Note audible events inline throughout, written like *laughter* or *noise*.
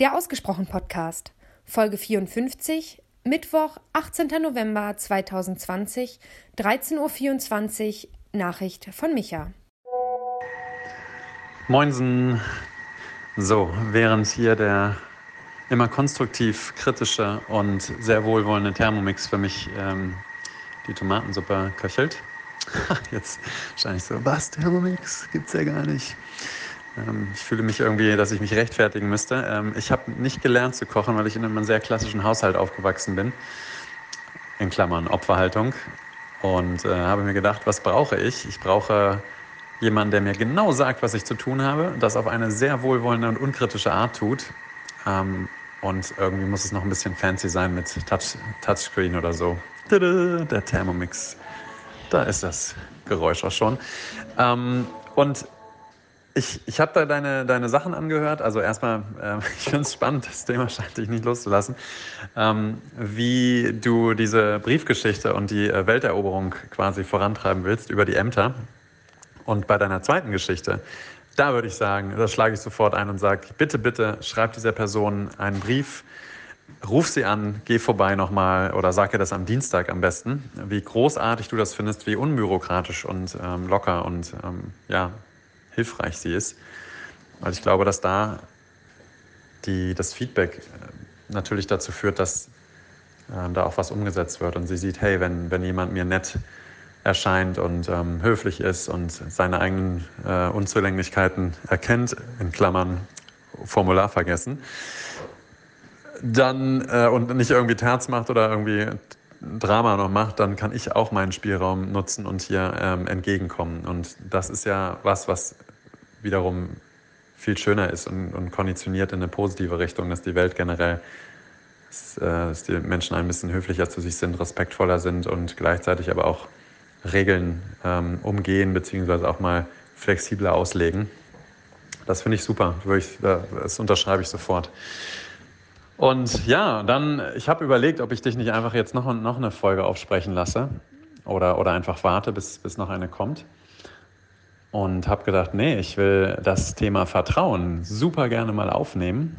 Der Ausgesprochen Podcast, Folge 54, Mittwoch, 18. November 2020, 13.24 Uhr, Nachricht von Micha. Moinsen. So, während hier der immer konstruktiv kritische und sehr wohlwollende Thermomix für mich ähm, die Tomatensuppe köchelt. *laughs* Jetzt wahrscheinlich so, was, Thermomix? Gibt's ja gar nicht. Ähm, ich fühle mich irgendwie, dass ich mich rechtfertigen müsste. Ähm, ich habe nicht gelernt zu kochen, weil ich in einem sehr klassischen Haushalt aufgewachsen bin. In Klammern Opferhaltung. Und äh, habe mir gedacht, was brauche ich? Ich brauche jemanden, der mir genau sagt, was ich zu tun habe, das auf eine sehr wohlwollende und unkritische Art tut. Ähm, und irgendwie muss es noch ein bisschen fancy sein mit Touch, Touchscreen oder so. Der Thermomix. Da ist das Geräusch auch schon. Und ich, ich habe da deine, deine Sachen angehört. Also erstmal, äh, *laughs* ich finde es spannend, das Thema scheint dich nicht loszulassen, ähm, wie du diese Briefgeschichte und die äh, Welteroberung quasi vorantreiben willst über die Ämter. Und bei deiner zweiten Geschichte, da würde ich sagen, da schlage ich sofort ein und sage, bitte, bitte schreib dieser Person einen Brief, ruf sie an, geh vorbei nochmal oder sag ihr das am Dienstag am besten, wie großartig du das findest, wie unbürokratisch und ähm, locker und ähm, ja, hilfreich sie ist. Weil ich glaube, dass da die, das Feedback äh, natürlich dazu führt, dass äh, da auch was umgesetzt wird und sie sieht, hey, wenn, wenn jemand mir nett erscheint und ähm, höflich ist und seine eigenen äh, Unzulänglichkeiten erkennt, in Klammern Formular vergessen, dann äh, und nicht irgendwie Terz macht oder irgendwie Drama noch macht, dann kann ich auch meinen Spielraum nutzen und hier ähm, entgegenkommen. Und das ist ja was, was wiederum viel schöner ist und, und konditioniert in eine positive Richtung, dass die Welt generell, dass, äh, dass die Menschen ein bisschen höflicher zu sich sind, respektvoller sind und gleichzeitig aber auch Regeln ähm, umgehen, beziehungsweise auch mal flexibler auslegen. Das finde ich super. Das unterschreibe ich sofort. Und ja, dann, ich habe überlegt, ob ich dich nicht einfach jetzt noch, noch eine Folge aufsprechen lasse oder, oder einfach warte, bis, bis noch eine kommt. Und habe gedacht, nee, ich will das Thema Vertrauen super gerne mal aufnehmen.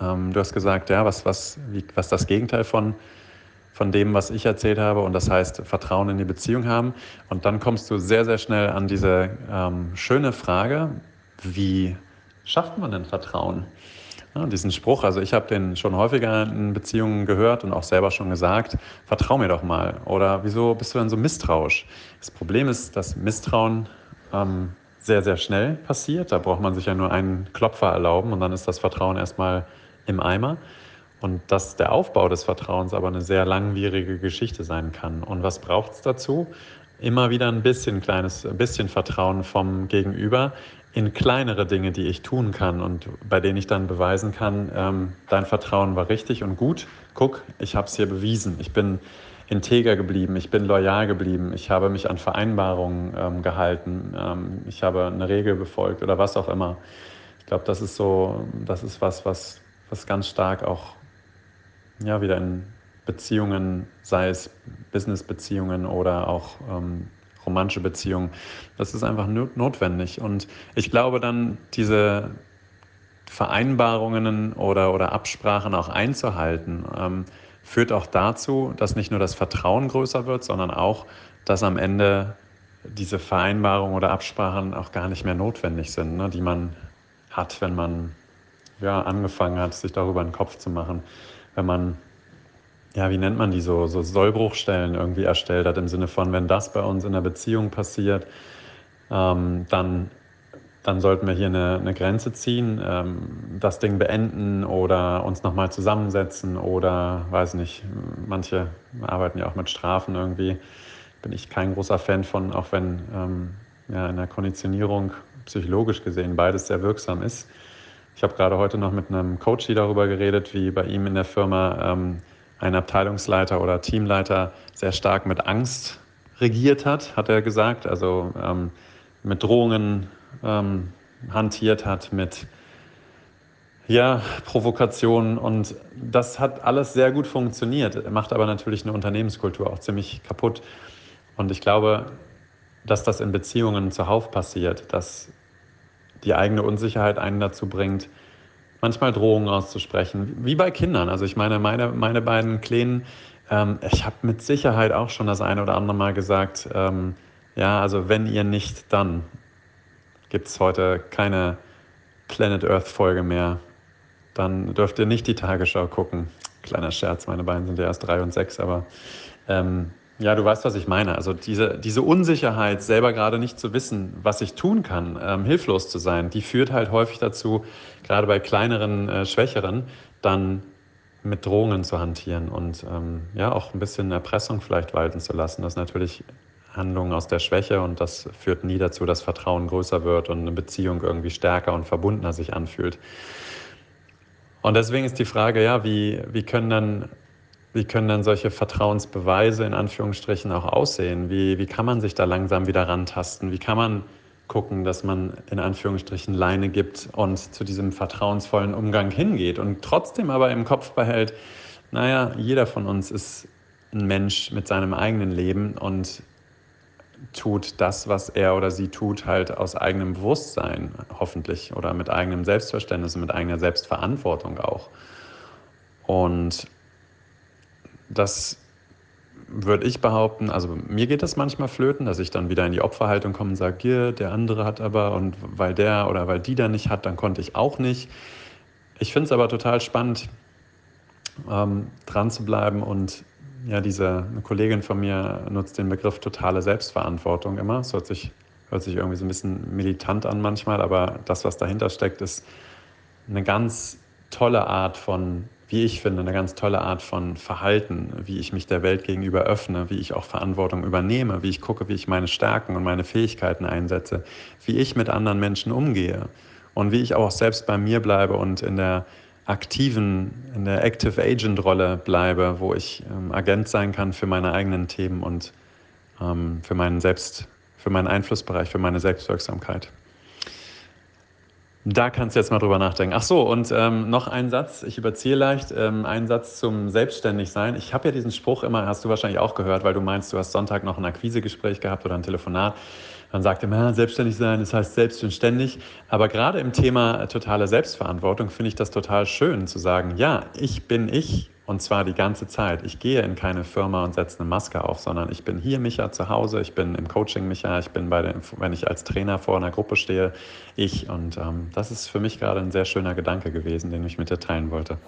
Ähm, du hast gesagt, ja, was, was, wie, was das Gegenteil von, von dem, was ich erzählt habe, und das heißt Vertrauen in die Beziehung haben. Und dann kommst du sehr, sehr schnell an diese ähm, schöne Frage, wie schafft man denn Vertrauen? Ja, diesen Spruch, also ich habe den schon häufiger in Beziehungen gehört und auch selber schon gesagt, vertrau mir doch mal. Oder wieso bist du denn so misstrauisch? Das Problem ist, dass Misstrauen ähm, sehr, sehr schnell passiert. Da braucht man sich ja nur einen Klopfer erlauben und dann ist das Vertrauen erstmal im Eimer. Und dass der Aufbau des Vertrauens aber eine sehr langwierige Geschichte sein kann. Und was braucht es dazu? Immer wieder ein bisschen kleines, ein bisschen Vertrauen vom Gegenüber, in kleinere Dinge, die ich tun kann und bei denen ich dann beweisen kann, ähm, dein Vertrauen war richtig und gut. Guck, ich habe es hier bewiesen. Ich bin integer geblieben, ich bin loyal geblieben, ich habe mich an Vereinbarungen ähm, gehalten, ähm, ich habe eine Regel befolgt oder was auch immer. Ich glaube, das ist so, das ist was, was, was ganz stark auch ja, wieder in Beziehungen, sei es Business-Beziehungen oder auch ähm, romantische Beziehungen. Das ist einfach notwendig. Und ich glaube dann, diese Vereinbarungen oder, oder Absprachen auch einzuhalten, ähm, führt auch dazu, dass nicht nur das Vertrauen größer wird, sondern auch, dass am Ende diese Vereinbarungen oder Absprachen auch gar nicht mehr notwendig sind, ne, die man hat, wenn man ja, angefangen hat, sich darüber einen Kopf zu machen. Wenn man ja, wie nennt man die so, so Sollbruchstellen irgendwie erstellt hat, im Sinne von, wenn das bei uns in der Beziehung passiert, ähm, dann, dann sollten wir hier eine, eine Grenze ziehen, ähm, das Ding beenden oder uns nochmal zusammensetzen oder, weiß nicht, manche arbeiten ja auch mit Strafen irgendwie, bin ich kein großer Fan von, auch wenn ähm, ja, in der Konditionierung psychologisch gesehen beides sehr wirksam ist. Ich habe gerade heute noch mit einem Coach darüber geredet, wie bei ihm in der Firma ähm, ein Abteilungsleiter oder Teamleiter sehr stark mit Angst regiert hat, hat er gesagt, also ähm, mit Drohungen ähm, hantiert hat, mit ja, Provokationen und das hat alles sehr gut funktioniert, macht aber natürlich eine Unternehmenskultur auch ziemlich kaputt. Und ich glaube, dass das in Beziehungen zuhauf passiert, dass die eigene Unsicherheit einen dazu bringt, manchmal Drohungen auszusprechen, wie bei Kindern. Also ich meine, meine, meine beiden Kleinen, ähm, ich habe mit Sicherheit auch schon das eine oder andere Mal gesagt, ähm, ja, also wenn ihr nicht, dann gibt es heute keine Planet Earth Folge mehr. Dann dürft ihr nicht die Tagesschau gucken. Kleiner Scherz, meine beiden sind ja erst drei und sechs, aber ähm, ja, du weißt, was ich meine. Also diese, diese Unsicherheit, selber gerade nicht zu wissen, was ich tun kann, ähm, hilflos zu sein, die führt halt häufig dazu, gerade bei kleineren, äh, schwächeren, dann mit Drohungen zu hantieren und ähm, ja auch ein bisschen Erpressung vielleicht walten zu lassen. Das ist natürlich Handlungen aus der Schwäche und das führt nie dazu, dass Vertrauen größer wird und eine Beziehung irgendwie stärker und verbundener sich anfühlt. Und deswegen ist die Frage, ja, wie, wie können dann wie können dann solche Vertrauensbeweise in Anführungsstrichen auch aussehen? Wie, wie kann man sich da langsam wieder rantasten? Wie kann man gucken, dass man in Anführungsstrichen Leine gibt und zu diesem vertrauensvollen Umgang hingeht und trotzdem aber im Kopf behält, naja, jeder von uns ist ein Mensch mit seinem eigenen Leben und tut das, was er oder sie tut, halt aus eigenem Bewusstsein, hoffentlich, oder mit eigenem Selbstverständnis und mit eigener Selbstverantwortung auch. Und das würde ich behaupten, also mir geht das manchmal flöten, dass ich dann wieder in die Opferhaltung komme und sage, hier, der andere hat aber und weil der oder weil die da nicht hat, dann konnte ich auch nicht. Ich finde es aber total spannend, ähm, dran zu bleiben und ja, diese Kollegin von mir nutzt den Begriff totale Selbstverantwortung immer. Das hört sich, hört sich irgendwie so ein bisschen militant an manchmal, aber das, was dahinter steckt, ist eine ganz tolle Art von, wie ich finde, eine ganz tolle Art von Verhalten, wie ich mich der Welt gegenüber öffne, wie ich auch Verantwortung übernehme, wie ich gucke, wie ich meine Stärken und meine Fähigkeiten einsetze, wie ich mit anderen Menschen umgehe und wie ich auch selbst bei mir bleibe und in der aktiven, in der Active Agent Rolle bleibe, wo ich ähm, Agent sein kann für meine eigenen Themen und ähm, für meinen Selbst, für meinen Einflussbereich, für meine Selbstwirksamkeit. Da kannst du jetzt mal drüber nachdenken. Ach so, und ähm, noch ein Satz, ich überziehe leicht, ähm, ein Satz zum Selbstständigsein. Ich habe ja diesen Spruch immer, hast du wahrscheinlich auch gehört, weil du meinst, du hast Sonntag noch ein Akquisegespräch gehabt oder ein Telefonat. Man sagt immer, selbstständig sein, das heißt selbst und ständig. Aber gerade im Thema totale Selbstverantwortung finde ich das total schön zu sagen, ja, ich bin ich und zwar die ganze Zeit. Ich gehe in keine Firma und setze eine Maske auf, sondern ich bin hier Micha zu Hause, ich bin im Coaching Micha, ich bin bei der, wenn ich als Trainer vor einer Gruppe stehe, ich. Und ähm, das ist für mich gerade ein sehr schöner Gedanke gewesen, den ich mit dir teilen wollte.